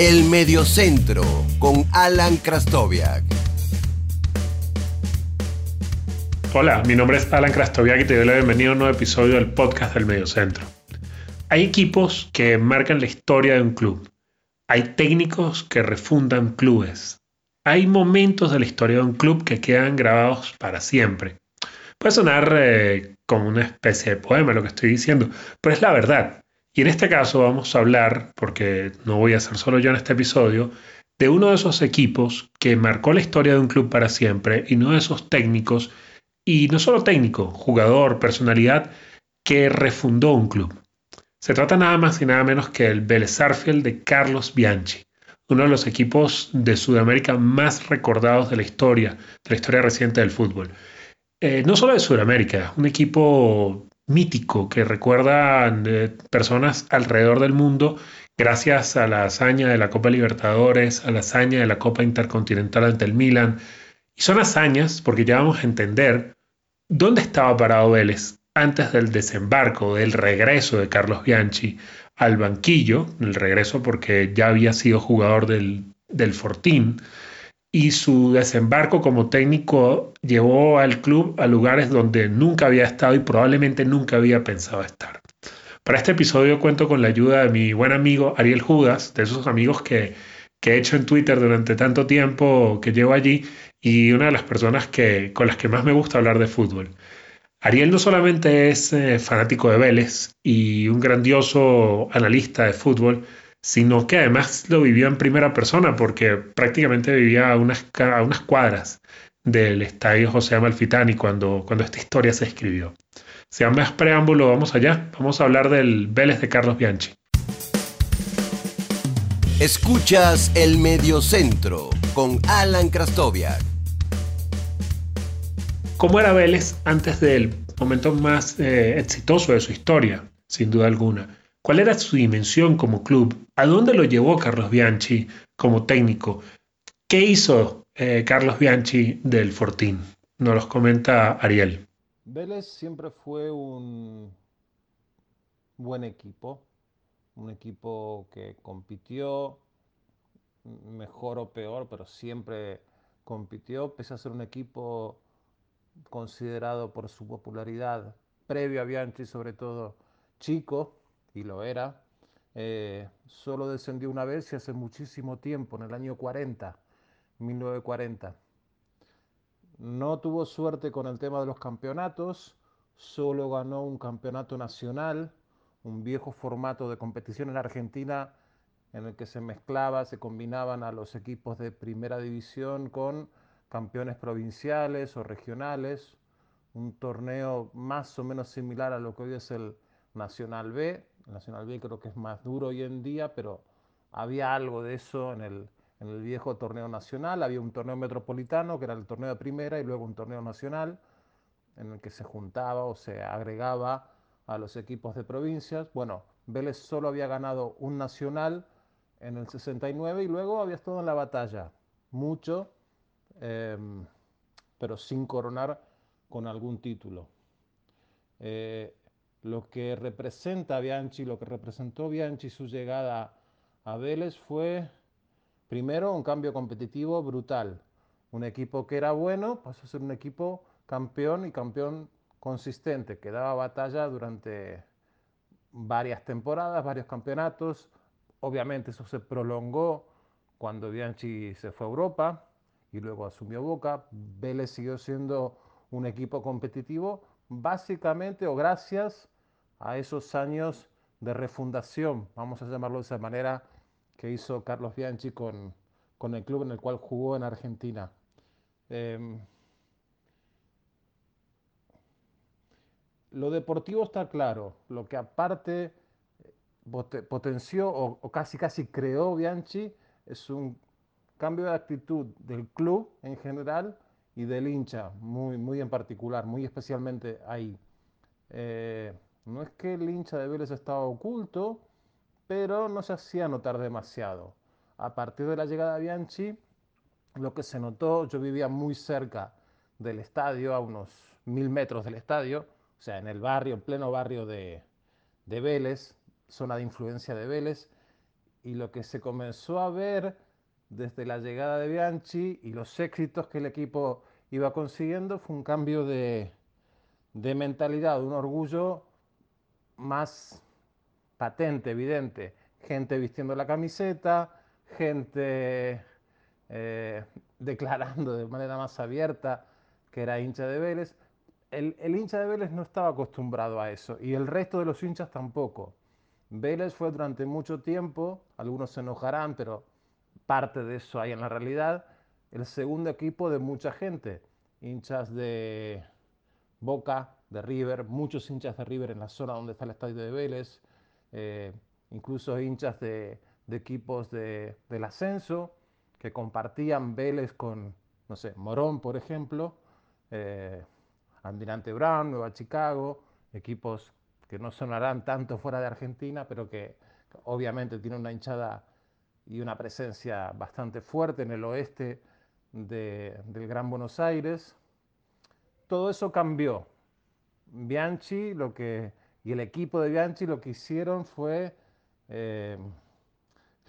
El Mediocentro con Alan Krastoviak. Hola, mi nombre es Alan Krastoviak y te doy la bienvenida a un nuevo episodio del podcast del Mediocentro. Hay equipos que marcan la historia de un club. Hay técnicos que refundan clubes. Hay momentos de la historia de un club que quedan grabados para siempre. Puede sonar eh, como una especie de poema lo que estoy diciendo, pero es la verdad. Y en este caso vamos a hablar, porque no voy a ser solo yo en este episodio, de uno de esos equipos que marcó la historia de un club para siempre y uno de esos técnicos, y no solo técnico, jugador, personalidad, que refundó un club. Se trata nada más y nada menos que el Vélez de Carlos Bianchi, uno de los equipos de Sudamérica más recordados de la historia, de la historia reciente del fútbol. Eh, no solo de Sudamérica, un equipo mítico que recuerda eh, personas alrededor del mundo gracias a la hazaña de la Copa Libertadores, a la hazaña de la Copa Intercontinental ante el Milan. Y son hazañas porque ya vamos a entender dónde estaba parado Vélez antes del desembarco, del regreso de Carlos Bianchi al banquillo, el regreso porque ya había sido jugador del, del Fortín, y su desembarco como técnico llevó al club a lugares donde nunca había estado y probablemente nunca había pensado estar. Para este episodio cuento con la ayuda de mi buen amigo Ariel Judas, de esos amigos que, he hecho en Twitter durante tanto tiempo que llevo allí y una de las personas que, con las que más me gusta hablar de fútbol. Ariel no solamente es eh, fanático de Vélez y un grandioso analista de fútbol, sino que además lo vivió en primera persona porque prácticamente vivía a unas, unas cuadras del estadio José Amalfitani cuando, cuando esta historia se escribió. Sin más preámbulo, vamos allá. Vamos a hablar del Vélez de Carlos Bianchi. Escuchas el Mediocentro con Alan Krastoviak. ¿Cómo era Vélez antes del momento más eh, exitoso de su historia? Sin duda alguna. ¿Cuál era su dimensión como club? ¿A dónde lo llevó Carlos Bianchi como técnico? ¿Qué hizo eh, Carlos Bianchi del Fortín? Nos los comenta Ariel. Vélez siempre fue un buen equipo, un equipo que compitió, mejor o peor, pero siempre compitió, pese a ser un equipo considerado por su popularidad previo a Bianchi, sobre todo chico, y lo era. Eh, solo descendió una vez y hace muchísimo tiempo, en el año 40, 1940. No tuvo suerte con el tema de los campeonatos, solo ganó un campeonato nacional, un viejo formato de competición en Argentina en el que se mezclaba, se combinaban a los equipos de primera división con campeones provinciales o regionales, un torneo más o menos similar a lo que hoy es el Nacional B, Nacional B creo que es más duro hoy en día, pero había algo de eso en el, en el viejo torneo nacional. Había un torneo metropolitano, que era el torneo de primera, y luego un torneo nacional, en el que se juntaba o se agregaba a los equipos de provincias. Bueno, Vélez solo había ganado un nacional en el 69 y luego había estado en la batalla, mucho, em, pero sin coronar con algún título. Eh, lo que representa Bianchi, lo que representó Bianchi su llegada a Vélez fue, primero, un cambio competitivo brutal. Un equipo que era bueno pasó a ser un equipo campeón y campeón consistente, que daba batalla durante varias temporadas, varios campeonatos. Obviamente eso se prolongó cuando Bianchi se fue a Europa y luego asumió Boca. Vélez siguió siendo un equipo competitivo, básicamente o gracias a esos años de refundación, vamos a llamarlo de esa manera, que hizo Carlos Bianchi con, el club en el cual jugó en Argentina. Em, lo deportivo está claro, lo que aparte eh, potenció o, casi casi creó Bianchi es un cambio de actitud del club en general y del hincha, muy, muy en particular, muy especialmente ahí. Eh, no es que el hincha de Vélez estaba oculto, pero no se hacía notar demasiado. A partir de la llegada de Bianchi, lo que se notó, yo vivía muy cerca del estadio, a unos mil metros del estadio, o sea, en el barrio, en pleno barrio de, de Vélez, zona de influencia de Vélez, y lo que se comenzó a ver desde la llegada de Bianchi y los éxitos que el equipo iba consiguiendo fue un cambio de, de mentalidad, un orgullo más patente, evidente. Gente vistiendo la camiseta, gente eh, declarando de manera más abierta que era hincha de Vélez. El, el, hincha de Vélez no estaba acostumbrado a eso y el resto de los hinchas tampoco. Vélez fue durante mucho tiempo, algunos se enojarán, pero parte de eso hay en la realidad, el segundo equipo de mucha gente, hinchas de Boca, de River, muchos hinchas de River en la zona donde está el estadio de Vélez, eh, incluso hinchas de, equipos de, del ascenso que compartían Vélez con, no sé, Morón, por ejemplo, eh, Almirante Brown, Nueva Chicago, equipos que no sonarán tanto fuera de Argentina, pero que obviamente tienen una hinchada y una presencia bastante fuerte en el oeste de, del Gran Buenos Aires. Todo eso cambió. Bianchi lo que, y el equipo de Bianchi lo que hicieron fue eh,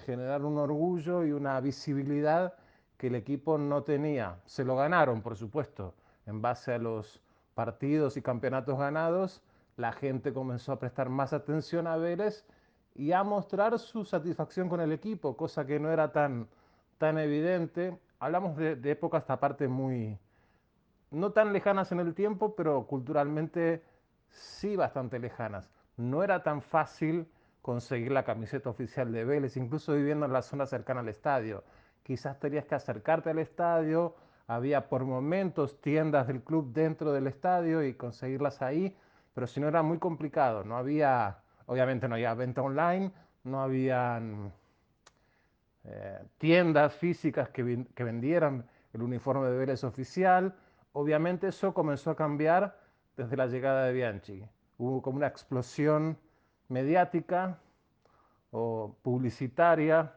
generar un orgullo y una visibilidad que el equipo no tenía. Se lo ganaron, por supuesto, en base a los partidos y campeonatos ganados. La gente comenzó a prestar más atención a Vélez y a mostrar su satisfacción con el equipo, cosa que no era tan, tan evidente. Hablamos de, de épocas, esta parte muy, no tan lejanas en el tiempo, pero culturalmente sí bastante lejanas. No era tan fácil conseguir la camiseta oficial de Vélez, incluso viviendo en la zona cercana al estadio. Quizás tenías que acercarte al estadio, había por momentos tiendas del club dentro del estadio y conseguirlas ahí, pero si no era muy complicado, no había Obviamente no había venta online, no había eh, tiendas físicas que, que, vendieran el uniforme de Vélez oficial. Obviamente eso comenzó a cambiar desde la llegada de Bianchi. Hubo como una explosión mediática o publicitaria,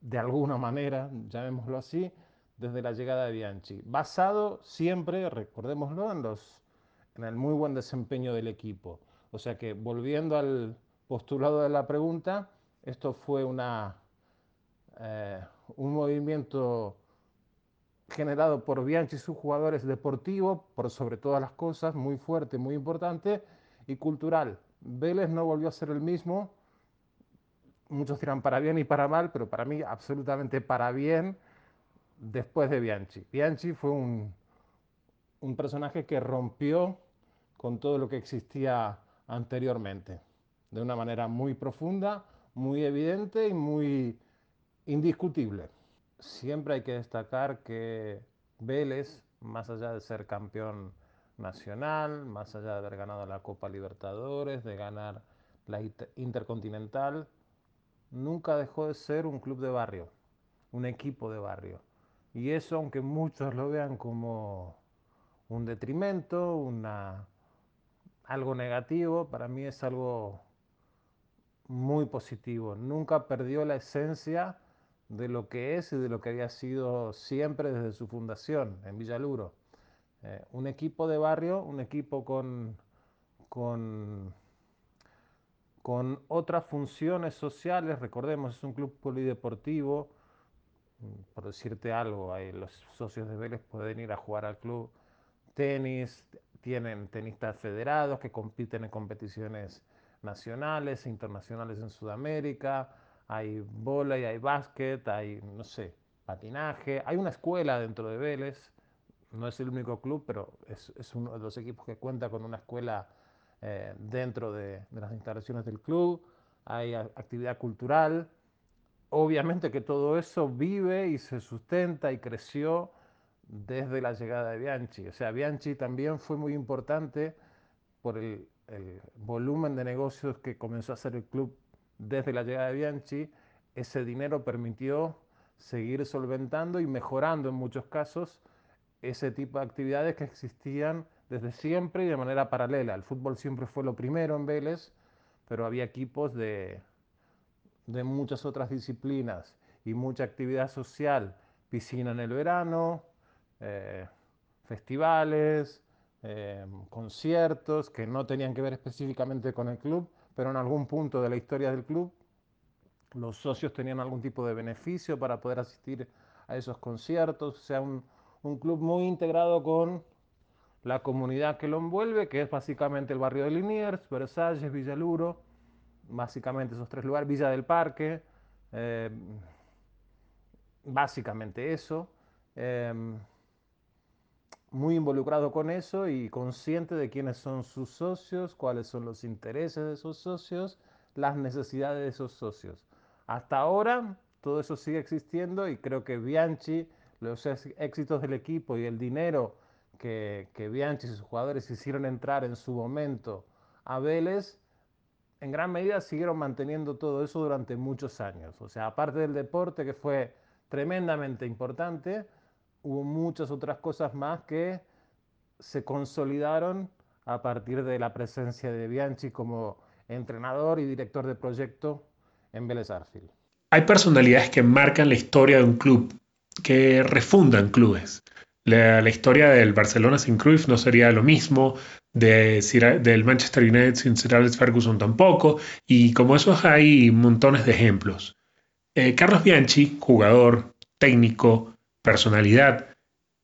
de alguna manera, llamémoslo así, desde la llegada de Bianchi. Basado siempre, recordémoslo, en, los, en el muy buen desempeño del equipo. O sea que volviendo al postulado de la pregunta, esto fue una, eh, un movimiento generado por Bianchi y sus jugadores deportivo, por sobre todas las cosas, muy fuerte, muy importante, y cultural. Vélez no volvió a ser el mismo, muchos dirán para bien y para mal, pero para mí absolutamente para bien después de Bianchi. Bianchi fue un, un personaje que rompió con todo lo que existía anteriormente, de una manera muy profunda, muy evidente y muy indiscutible. Siempre hay que destacar que Vélez, más allá de ser campeón nacional, más allá de haber ganado la Copa Libertadores, de ganar la Intercontinental, nunca dejó de ser un club de barrio, un equipo de barrio. Y eso, aunque muchos lo vean como un detrimento, una algo negativo, para mí es algo muy positivo. Nunca perdió la esencia de lo que es y de lo que había sido siempre desde su fundación en Villaluro. Eh, un equipo de barrio, un equipo con, con, con otras funciones sociales, recordemos, es un club polideportivo, por decirte algo, ahí los socios de Vélez pueden ir a jugar al club. Tenis, tienen tenistas federados que compiten en competiciones nacionales e internacionales en Sudamérica, hay y hay básquet, hay, no sé, patinaje, hay una escuela dentro de Vélez, no es el único club, pero es, es uno de los equipos que cuenta con una escuela eh, dentro de, de, las instalaciones del club, hay actividad cultural, obviamente que todo eso vive y se sustenta y creció desde la llegada de Bianchi. O sea, Bianchi también fue muy importante por el, el, volumen de negocios que comenzó a hacer el club desde la llegada de Bianchi. Ese dinero permitió seguir solventando y mejorando en muchos casos ese tipo de actividades que existían desde siempre y de manera paralela. El fútbol siempre fue lo primero en Vélez, pero había equipos de, de muchas otras disciplinas y mucha actividad social, piscina en el verano, eh, festivales, eh, conciertos que no tenían que ver específicamente con el club, pero en algún punto de la historia del club los socios tenían algún tipo de beneficio para poder asistir a esos conciertos, o sea, un, un club muy integrado con la comunidad que lo envuelve, que es básicamente el barrio de Liniers, Versalles, Villaluro, básicamente esos tres lugares, Villa del Parque, eh, básicamente eso. Eh, muy involucrado con eso y consciente de quiénes son sus socios, cuáles son los intereses de esos socios, las necesidades de esos socios. Hasta ahora todo eso sigue existiendo y creo que Bianchi, los éxitos del equipo y el dinero que, que Bianchi y sus jugadores hicieron entrar en su momento a Vélez, en gran medida siguieron manteniendo todo eso durante muchos años. O sea, aparte del deporte que fue tremendamente importante, hubo muchas otras cosas más que se consolidaron a partir de la presencia de Bianchi como entrenador y director de proyecto en Vélez Arfield. Hay personalidades que marcan la historia de un club, que refundan clubes. La, historia del Barcelona sin Cruyff no sería lo mismo, de, del Manchester United sin Sir Alex Ferguson tampoco, y como esos hay montones de ejemplos. Eh, Carlos Bianchi, jugador, técnico, personalidad,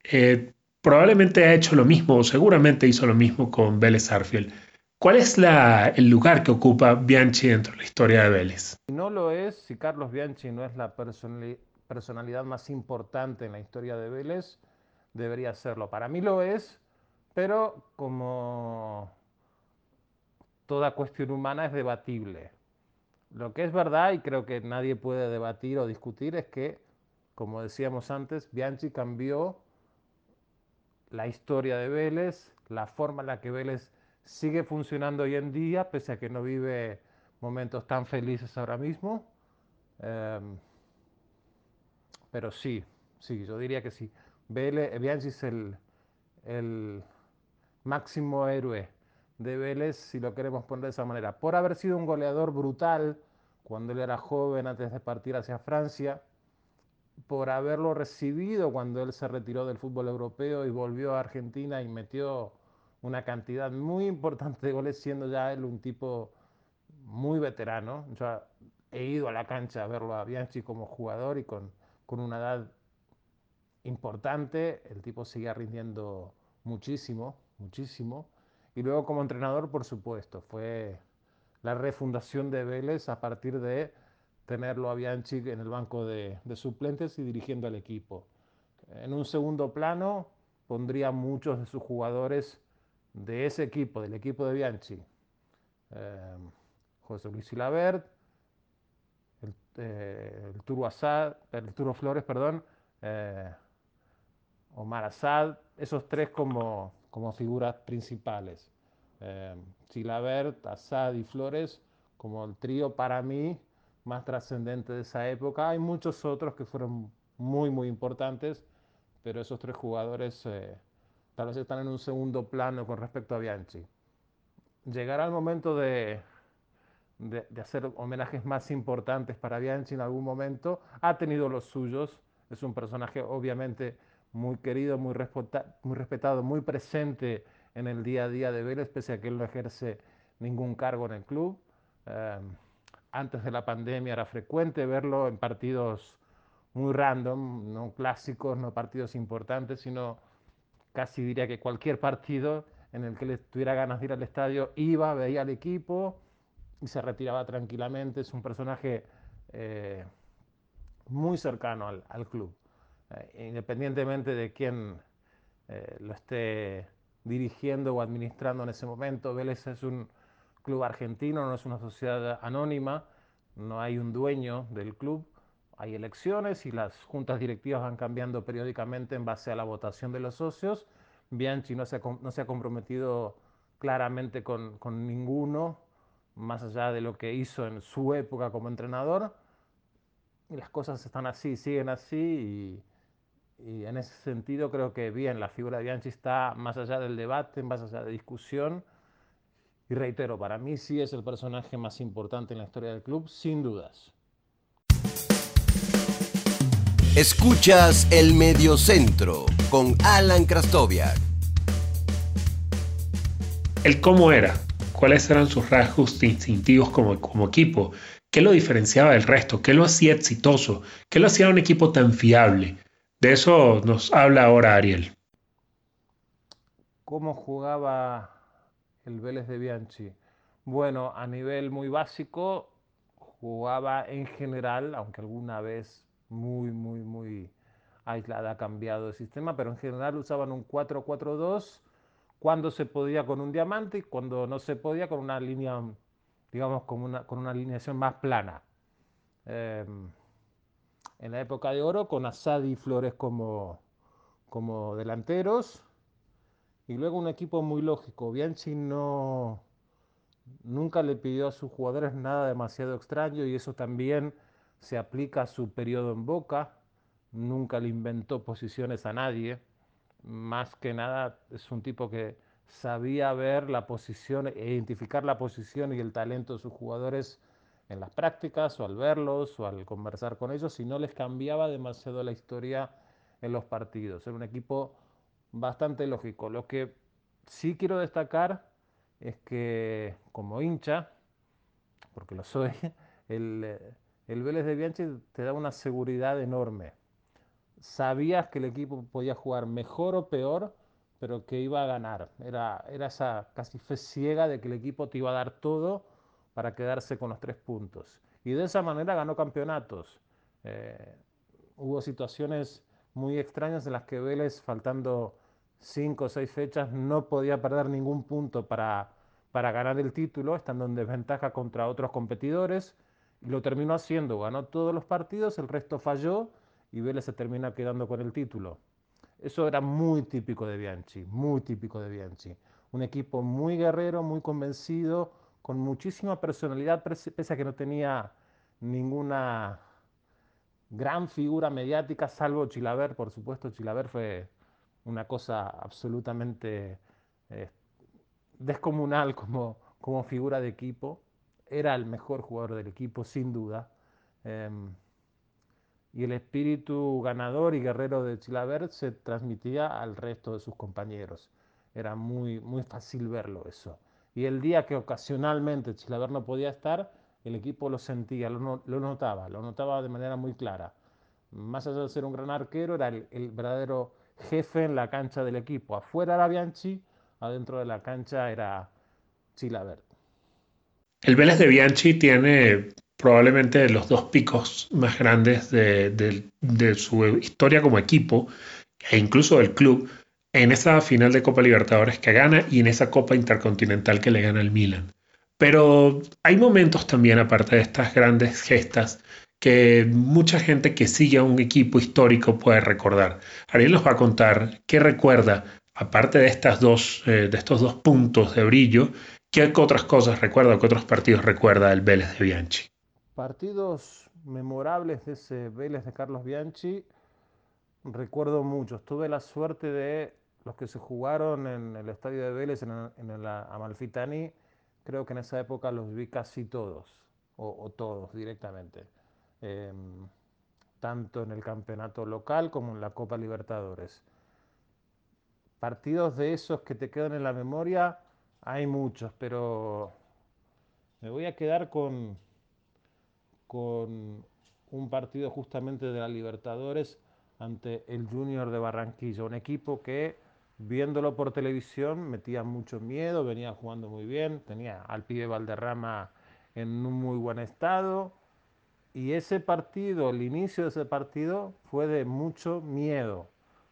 eh, probablemente ha hecho lo mismo, o seguramente hizo lo mismo con Vélez Arfield. ¿Cuál es el lugar que ocupa Bianchi dentro de la historia de Vélez? No lo es, si Carlos Bianchi no es la personalidad más importante en la historia de Vélez, debería serlo. Para mí lo es, pero como toda cuestión humana es debatible. Lo que es verdad, y creo que nadie puede debatir o discutir, es que como decíamos antes, Bianchi cambió la historia de Vélez, la forma en la que Vélez sigue funcionando hoy en día, pese a que no vive momentos tan felices ahora mismo. Em, pero sí, sí, yo diría que sí. Vélez, Bianchi es el, el máximo héroe de Vélez, si lo queremos poner de esa manera, por haber sido un goleador brutal cuando él era joven antes de partir hacia Francia por haberlo recibido cuando él se retiró del fútbol europeo y volvió a Argentina y metió una cantidad muy importante de goles, siendo ya él un tipo muy veterano. Yo he ido a la cancha a verlo a Bianchi como jugador y con, con una edad importante, el tipo seguía rindiendo muchísimo, muchísimo. Y luego como entrenador, por supuesto, fue la refundación de Vélez a partir de tenerlo a Bianchi en el banco de, suplentes y dirigiendo al equipo. En un segundo plano pondría muchos de sus jugadores de ese equipo, del equipo de Bianchi. Eh, José Luis Silabert, el, eh, el, Turo el Turo Flores, perdón, eh, Omar Assad, esos tres como, como figuras principales. Silabert, Assad y Flores como el trío para mí más trascendente de esa época. Hay muchos otros que fueron muy, muy importantes, pero esos tres jugadores eh, tal vez están en un segundo plano con respecto a Bianchi. Llegará el momento de, de, hacer homenajes más importantes para Bianchi en algún momento. Ha tenido los suyos. Es un personaje obviamente muy querido, muy, muy respetado, muy presente en el día a día de Vélez, pese a que él no ejerce ningún cargo en el club. Eh, antes de la pandemia era frecuente verlo en partidos muy random, no clásicos, no partidos importantes, sino casi diría que cualquier partido en el que le tuviera ganas de ir al estadio, iba, veía al equipo y se retiraba tranquilamente. Es un personaje eh, muy cercano al, club, eh, independientemente de quién eh, lo esté dirigiendo o administrando en ese momento. Vélez es un club argentino, no es una sociedad anónima, no hay un dueño del club, hay elecciones y las juntas directivas van cambiando periódicamente en base a la votación de los socios. Bianchi no se ha, no se ha comprometido claramente con, con, ninguno, más allá de lo que hizo en su época como entrenador. Y las cosas están así, siguen así y, en ese sentido creo que bien, la figura de Bianchi está más allá del debate, más allá de discusión y reitero, para mí sí es el personaje más importante en la historia del club, sin dudas. Escuchas el Mediocentro con Alan Krastoviak. El cómo era. cuáles eran sus rasgos distintivos como, como equipo, qué lo diferenciaba del resto, qué lo hacía exitoso, qué lo hacía un equipo tan fiable. De eso nos habla ahora Ariel. ¿Cómo jugaba el Vélez de Bianchi? Bueno, a nivel muy básico, jugaba en general, aunque alguna vez muy, muy, muy aislada ha cambiado de sistema, pero en general usaban un 4-4-2 cuando se podía con un diamante y cuando no se podía con una línea, digamos, con una, con una alineación más plana. Em, en la época de oro, con Asad y Flores como, como delanteros, y luego un equipo muy lógico. Bianchi no, nunca le pidió a sus jugadores nada demasiado extraño y eso también se aplica a su periodo en Boca. Nunca le inventó posiciones a nadie más que nada es un tipo que sabía ver la posición, e identificar la posición y el talento de sus jugadores en las prácticas o al verlos o al conversar con ellos y no les cambiaba demasiado la historia en los partidos. Era un equipo bastante lógico. Lo que sí quiero destacar es que como hincha, porque lo soy, el, el Vélez de Bianchi te da una seguridad enorme sabías que el equipo podía jugar mejor o peor, pero que iba a ganar. Era, era esa casi fe ciega de que el equipo te iba a dar todo para quedarse con los tres puntos. Y de esa manera ganó campeonatos. Eh, hubo situaciones muy extrañas en las que Vélez, faltando cinco o seis fechas, no podía perder ningún punto para, para ganar el título, estando en desventaja contra otros competidores. Y lo terminó haciendo, ganó todos los partidos, el resto falló y Vélez se termina quedando con el título. Eso era muy típico de Bianchi, muy típico de Bianchi. Un equipo muy guerrero, muy convencido, con muchísima personalidad, pese a que no tenía ninguna gran figura mediática, salvo Chilaver, por supuesto. Chilaver fue una cosa absolutamente eh, descomunal como, como figura de equipo. Era el mejor jugador del equipo, sin duda. Em, y el espíritu ganador y guerrero de Chilavert se transmitía al resto de sus compañeros. Era muy, muy fácil verlo eso. Y el día que ocasionalmente Chilavert no podía estar, el equipo lo sentía, lo, notaba, lo notaba de manera muy clara. Más allá de ser un gran arquero, era el, verdadero jefe en la cancha del equipo. Afuera era Bianchi, adentro de la cancha era Chilavert. El Vélez de Bianchi tiene probablemente los dos picos más grandes de, su historia como equipo e incluso del club en esa final de Copa Libertadores que gana y en esa Copa Intercontinental que le gana el Milan. Pero hay momentos también, aparte de estas grandes gestas, que mucha gente que sigue a un equipo histórico puede recordar. Ariel nos va a contar qué recuerda, aparte de, estas dos, eh, de estos dos puntos de brillo, qué otras cosas recuerda, qué otros partidos recuerda el Vélez de Bianchi. Partidos memorables de ese Vélez de Carlos Bianchi, recuerdo muchos. Tuve la suerte de los que se jugaron en el estadio de Vélez, en, el, Amalfitani, creo que en esa época los vi casi todos, o, todos directamente. Em, tanto en el campeonato local como en la Copa Libertadores. Partidos de esos que te quedan en la memoria, hay muchos, pero me voy a quedar con, con un partido justamente de la Libertadores ante el Junior de Barranquilla, un equipo que viéndolo por televisión metía mucho miedo, venía jugando muy bien, tenía al pibe Valderrama en un muy buen estado y ese partido, el inicio de ese partido fue de mucho miedo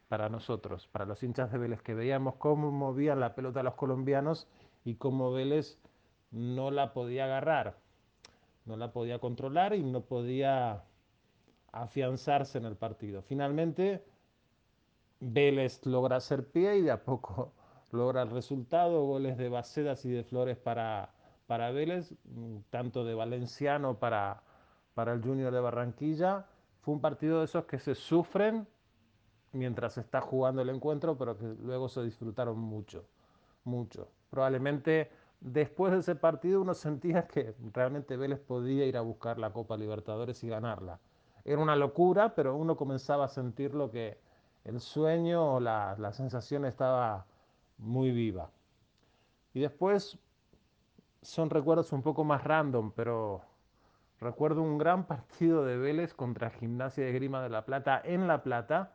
para nosotros, para los hinchas de Vélez, que veíamos cómo movían la pelota los colombianos y cómo Vélez no la podía agarrar no la podía controlar y no podía afianzarse en el partido. Finalmente, Vélez logra hacer pie y de a poco logra el resultado, goles de Bacedas y de Flores para, para Vélez, tanto de Valenciano para, para el Junior de Barranquilla. Fue un partido de esos que se sufren mientras se está jugando el encuentro, pero que luego se disfrutaron mucho, mucho. Probablemente después de ese partido uno sentía que realmente Vélez podía ir a buscar la Copa Libertadores y ganarla. Era una locura, pero uno comenzaba a sentir lo que el sueño o la, sensación estaba muy viva. Y después, son recuerdos un poco más random, pero recuerdo un gran partido de Vélez contra Gimnasia de Grima de La Plata en La Plata.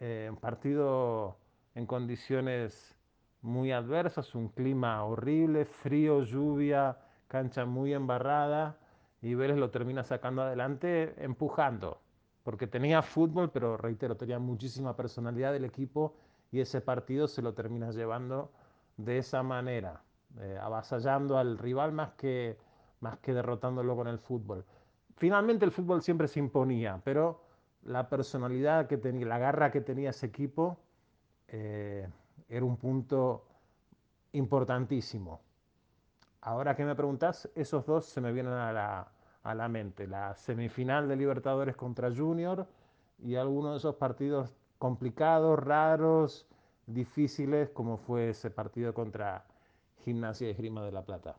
Eh, partido en condiciones muy adversas, un clima horrible, frío, lluvia, cancha muy embarrada y Vélez lo termina sacando adelante empujando, porque tenía fútbol, pero reitero, tenía muchísima personalidad del equipo y ese partido se lo termina llevando de esa manera, eh, avasallando al rival más que, más que derrotándolo con el fútbol. Finalmente el fútbol siempre se imponía, pero la personalidad que tenía, la garra que tenía ese equipo eh, era un punto importantísimo. Ahora que me preguntas, esos dos se me vienen a la, a la mente. La semifinal de Libertadores contra Junior y algunos de esos partidos complicados, raros, difíciles, como fue ese partido contra Gimnasia y Esgrima de la Plata.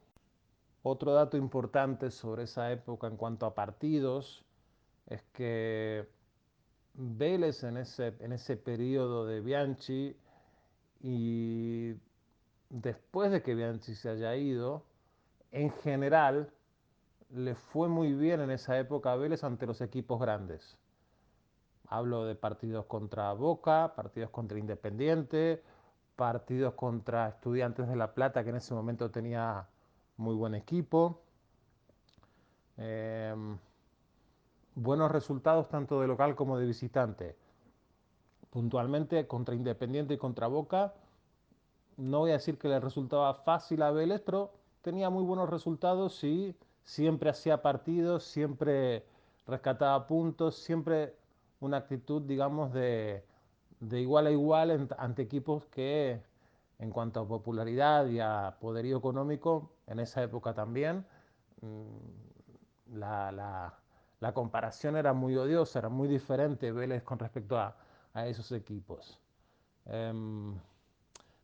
Otro dato importante sobre esa época en cuanto a partidos es que Vélez en ese, en ese periodo de Bianchi y después de que Bianchi se haya ido, en general le fue muy bien en esa época a Vélez ante los equipos grandes. Hablo de partidos contra Boca, partidos contra Independiente, partidos contra Estudiantes de La Plata, que en ese momento tenía muy buen equipo. Em, buenos resultados tanto de local como de visitante. Puntualmente contra Independiente y contra Boca, no voy a decir que le resultaba fácil a Vélez, pero tenía muy buenos resultados y siempre hacía partidos, siempre rescataba puntos, siempre una actitud, digamos, de, igual a igual ante equipos que en cuanto a popularidad y a poderío económico, en esa época también, mm, la, comparación era muy odiosa, era muy diferente Vélez con respecto a, esos equipos. Em,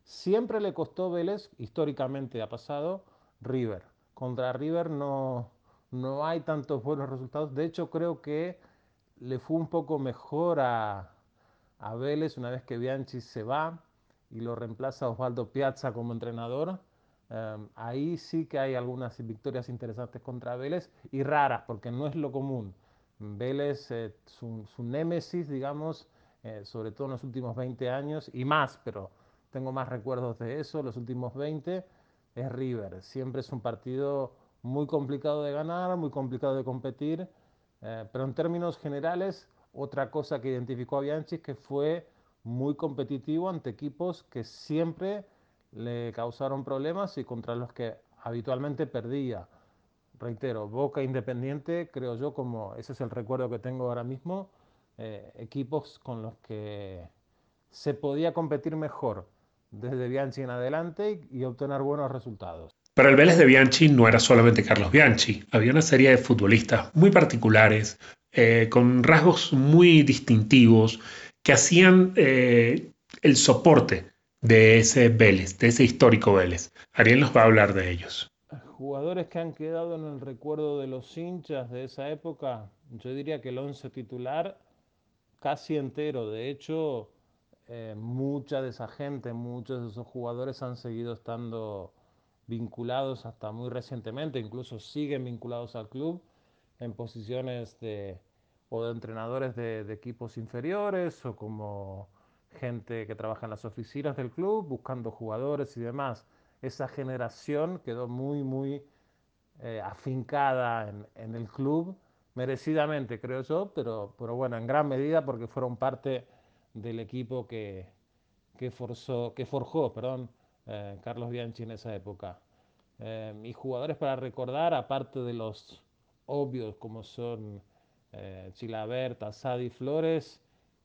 siempre le costó Vélez, históricamente ha pasado, River. Contra River no, no hay tantos buenos resultados. De hecho, creo que le fue un poco mejor a, a Vélez una vez que Bianchi se va y lo reemplaza Osvaldo Piazza como entrenador. Em, ahí sí que hay algunas victorias interesantes contra Vélez y raras, porque no es lo común. Vélez, eh, su, su, némesis, digamos, eh, sobre todo en los últimos 20 años y más, pero tengo más recuerdos de eso, los últimos 20, es River. Siempre es un partido muy complicado de ganar, muy complicado de competir, eh, pero en términos generales, otra cosa que identificó a Bianchi es que fue muy competitivo ante equipos que siempre le causaron problemas y contra los que habitualmente perdía. Reitero, Boca Independiente, creo yo, como ese es el recuerdo que tengo ahora mismo, eh, equipos con los que se podía competir mejor desde Bianchi en adelante y, obtener buenos resultados. Pero el Vélez de Bianchi no era solamente Carlos Bianchi, había una serie de futbolistas muy particulares, eh, con rasgos muy distintivos, que hacían eh, el soporte de ese Vélez, de ese histórico Vélez. Ariel nos va a hablar de ellos. Jugadores que han quedado en el recuerdo de los hinchas de esa época, yo diría que el once titular casi entero. De hecho, eh, mucha de esa gente, muchos de esos jugadores han seguido estando vinculados hasta muy recientemente, incluso siguen vinculados al club en posiciones de, o de entrenadores de, equipos inferiores o como gente que trabaja en las oficinas del club buscando jugadores y demás. Esa generación quedó muy, muy eh, afincada en, en, el club, merecidamente creo yo, pero, pero bueno, en gran medida porque fueron parte del equipo que, que, forzó, que forjó perdón, eh, Carlos Bianchi en esa época. Eh, y jugadores para recordar, aparte de los obvios como son eh, Chilaberta, Sadi Flores,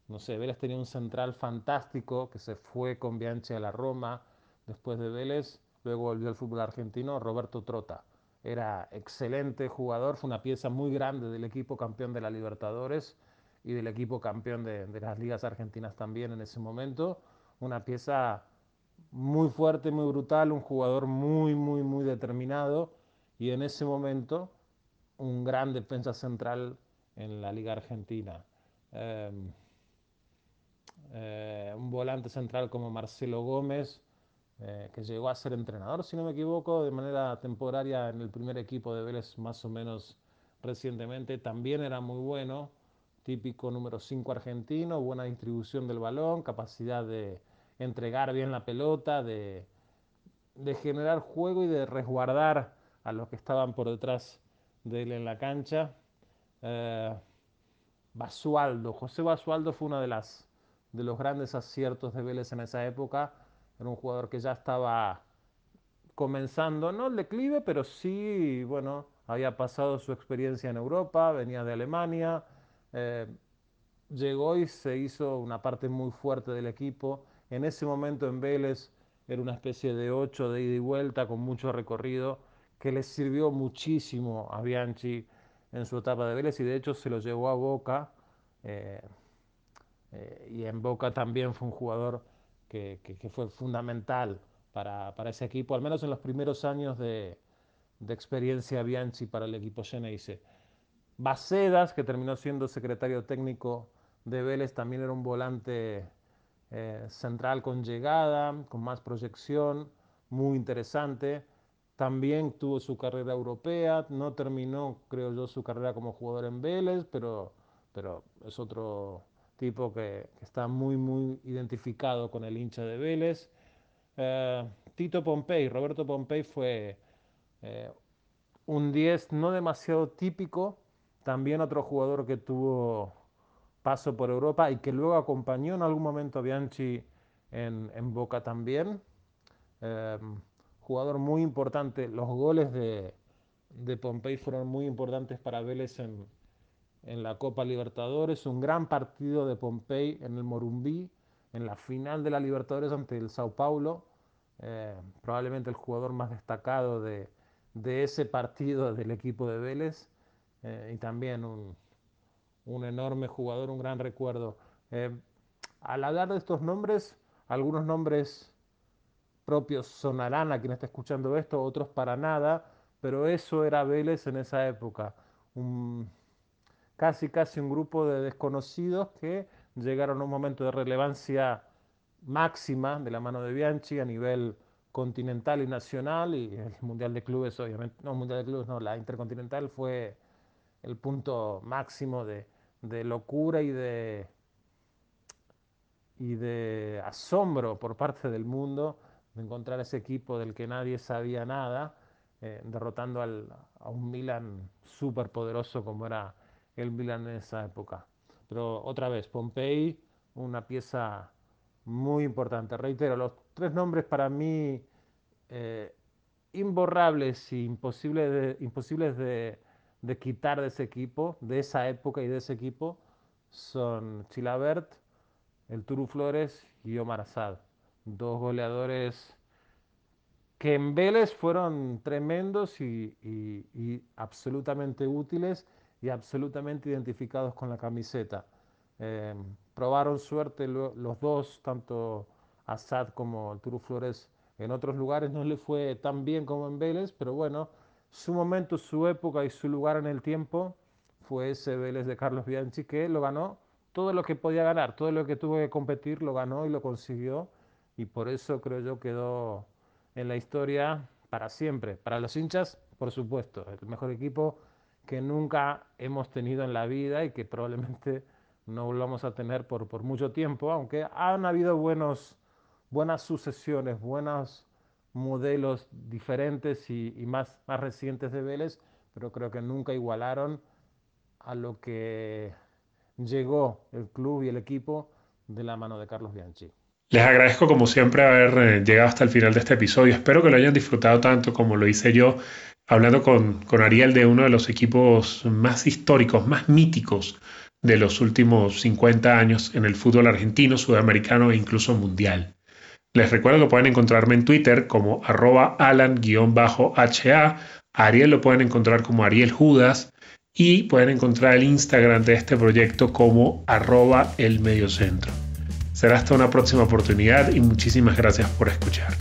no sé, Vélez tenía un central fantástico que se fue con Bianchi a la Roma después de Vélez, luego volvió al fútbol argentino, Roberto Trota. Era excelente jugador, fue una pieza muy grande del equipo campeón de la Libertadores y del equipo campeón de, las ligas argentinas también en ese momento. Una pieza muy fuerte, muy brutal, un jugador muy, muy, muy determinado y en ese momento un gran defensa central en la liga argentina. Em, eh, un volante central como Marcelo Gómez, eh, que llegó a ser entrenador, si no me equivoco, de manera temporaria en el primer equipo de Vélez más o menos recientemente, también era muy bueno, típico número 5 argentino, buena distribución del balón, capacidad de entregar bien la pelota, de, generar juego y de resguardar a los que estaban por detrás de él en la cancha. Eh, Basualdo, José Basualdo fue uno de, las, de los grandes aciertos de Vélez en esa época. Era un jugador que ya estaba comenzando, no el declive, pero sí, bueno, había pasado su experiencia en Europa, venía de Alemania, eh, llegó y se hizo una parte muy fuerte del equipo. En ese momento en Vélez era una especie de 8 de ida y vuelta con mucho recorrido que le sirvió muchísimo a Bianchi en su etapa de Vélez y de hecho se lo llevó a Boca eh, eh, y en Boca también fue un jugador que, fue fundamental para, ese equipo, al menos en los primeros años de, experiencia Bianchi para el equipo Geneise. Bacedas, que terminó siendo secretario técnico de Vélez, también era un volante eh, central con llegada, con más proyección, muy interesante. También tuvo su carrera europea, no terminó, creo yo, su carrera como jugador en Vélez, pero, pero es otro tipo que, está muy, muy identificado con el hincha de Vélez. Eh, Tito Pompey, Roberto Pompey fue eh, un 10 no demasiado típico, también otro jugador que tuvo paso por Europa y que luego acompañó en algún momento a Bianchi en, en Boca también. Eh, jugador muy importante. Los goles de, de Pompey fueron muy importantes para Vélez en, en, la Copa Libertadores. Un gran partido de Pompey en el Morumbí, en la final de la Libertadores ante el Sao Paulo. Eh, probablemente el jugador más destacado de, de, ese partido del equipo de Vélez. Eh, y también un, un, enorme jugador, un gran recuerdo. Eh, al hablar de estos nombres, algunos nombres propios sonarán a quien está escuchando esto, otros para nada, pero eso era Vélez en esa época. Un, casi, casi un grupo de desconocidos que llegaron a un momento de relevancia máxima de la mano de Bianchi a nivel continental y nacional y el Mundial de Clubes, obviamente, no, Mundial de Clubes, no, la Intercontinental fue el punto máximo de, locura y de, asombro por parte del mundo de encontrar ese equipo del que nadie sabía nada, eh, derrotando a un Milan súper poderoso como era el Milan en esa época. Pero otra vez, Pompey, una pieza muy importante. Reitero, los tres nombres para mí eh, imborrables de, imposibles de, de, quitar de ese equipo, de esa época y de ese equipo, son Chilabert, el Turu Flores y Omar Assad dos goleadores que en Vélez fueron tremendos y, absolutamente útiles y absolutamente identificados con la camiseta. Eh, probaron suerte los dos, tanto Assad como el Turu Flores en otros lugares no le fue tan bien como en Vélez, pero bueno, su momento, su época y su lugar en el tiempo fue ese Vélez de Carlos Bianchi que lo ganó todo lo que podía ganar, todo lo que tuvo que competir lo ganó y lo consiguió y por eso creo yo quedó en la historia para siempre. Para los hinchas, por supuesto, el mejor equipo que nunca hemos tenido en la vida y que probablemente no volvamos a tener por, por mucho tiempo, aunque han habido buenos, buenas sucesiones, buenos modelos diferentes y, y más, más recientes de Vélez, pero creo que nunca igualaron a lo que llegó el club y el equipo de la mano de Carlos Bianchi. Les agradezco como siempre haber eh, llegado hasta el final de este episodio. Espero que lo hayan disfrutado tanto como lo hice yo hablando con, con Ariel de uno de los equipos más históricos, más míticos de los últimos 50 años en el fútbol argentino, sudamericano e incluso mundial. Les recuerdo que pueden encontrarme en Twitter como arroba alan-ha. Ariel lo pueden encontrar como Ariel Judas y pueden encontrar el Instagram de este proyecto como arroba el mediocentro. Será hasta una próxima oportunidad y muchísimas gracias por escuchar.